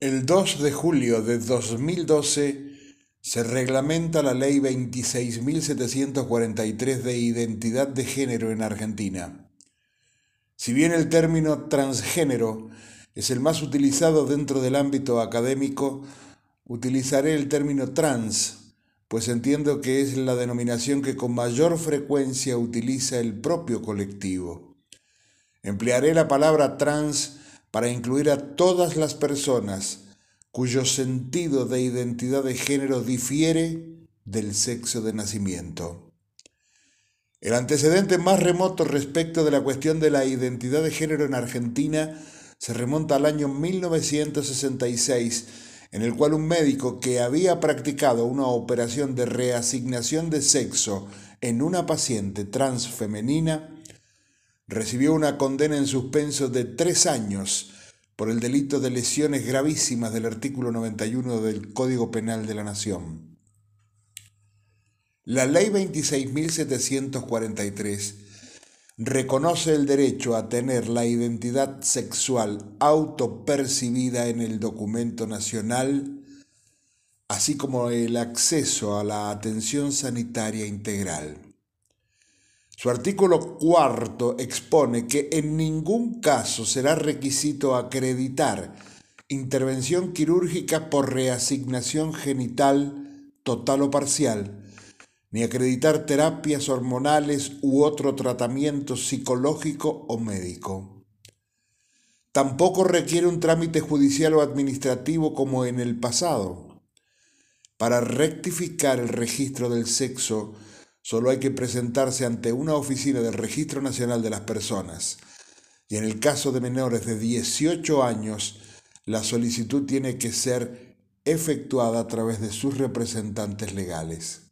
El 2 de julio de 2012 se reglamenta la Ley 26.743 de Identidad de Género en Argentina. Si bien el término transgénero es el más utilizado dentro del ámbito académico, utilizaré el término trans, pues entiendo que es la denominación que con mayor frecuencia utiliza el propio colectivo. Emplearé la palabra trans para incluir a todas las personas cuyo sentido de identidad de género difiere del sexo de nacimiento. El antecedente más remoto respecto de la cuestión de la identidad de género en Argentina se remonta al año 1966, en el cual un médico que había practicado una operación de reasignación de sexo en una paciente transfemenina recibió una condena en suspenso de tres años por el delito de lesiones gravísimas del artículo 91 del Código Penal de la Nación. La Ley 26.743 reconoce el derecho a tener la identidad sexual autopercibida en el documento nacional, así como el acceso a la atención sanitaria integral. Su artículo cuarto expone que en ningún caso será requisito acreditar intervención quirúrgica por reasignación genital total o parcial, ni acreditar terapias hormonales u otro tratamiento psicológico o médico. Tampoco requiere un trámite judicial o administrativo como en el pasado. Para rectificar el registro del sexo, Solo hay que presentarse ante una oficina del Registro Nacional de las Personas. Y en el caso de menores de 18 años, la solicitud tiene que ser efectuada a través de sus representantes legales.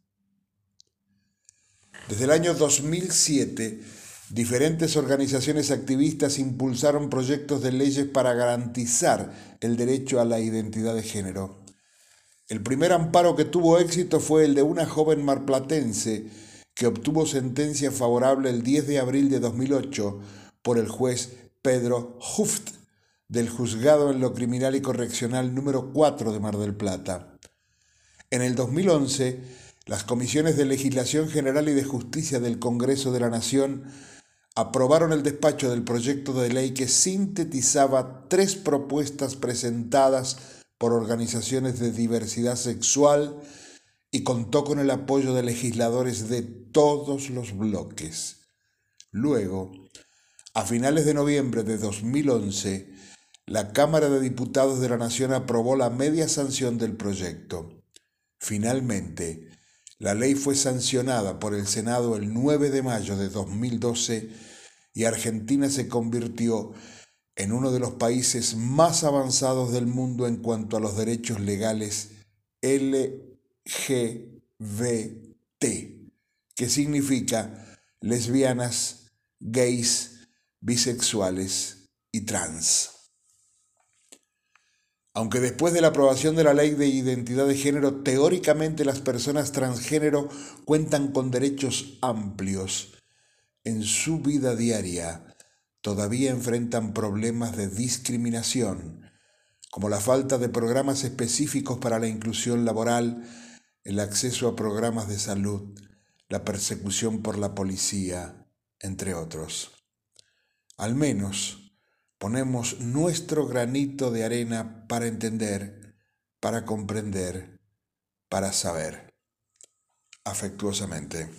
Desde el año 2007, diferentes organizaciones activistas impulsaron proyectos de leyes para garantizar el derecho a la identidad de género. El primer amparo que tuvo éxito fue el de una joven marplatense que obtuvo sentencia favorable el 10 de abril de 2008 por el juez Pedro Huft del Juzgado en lo Criminal y Correccional número 4 de Mar del Plata. En el 2011, las comisiones de Legislación General y de Justicia del Congreso de la Nación aprobaron el despacho del proyecto de ley que sintetizaba tres propuestas presentadas por organizaciones de diversidad sexual y contó con el apoyo de legisladores de todos los bloques. Luego, a finales de noviembre de 2011, la Cámara de Diputados de la Nación aprobó la media sanción del proyecto. Finalmente, la ley fue sancionada por el Senado el 9 de mayo de 2012 y Argentina se convirtió en uno de los países más avanzados del mundo en cuanto a los derechos legales LGBT, que significa lesbianas, gays, bisexuales y trans. Aunque después de la aprobación de la ley de identidad de género, teóricamente las personas transgénero cuentan con derechos amplios en su vida diaria todavía enfrentan problemas de discriminación, como la falta de programas específicos para la inclusión laboral, el acceso a programas de salud, la persecución por la policía, entre otros. Al menos ponemos nuestro granito de arena para entender, para comprender, para saber. Afectuosamente.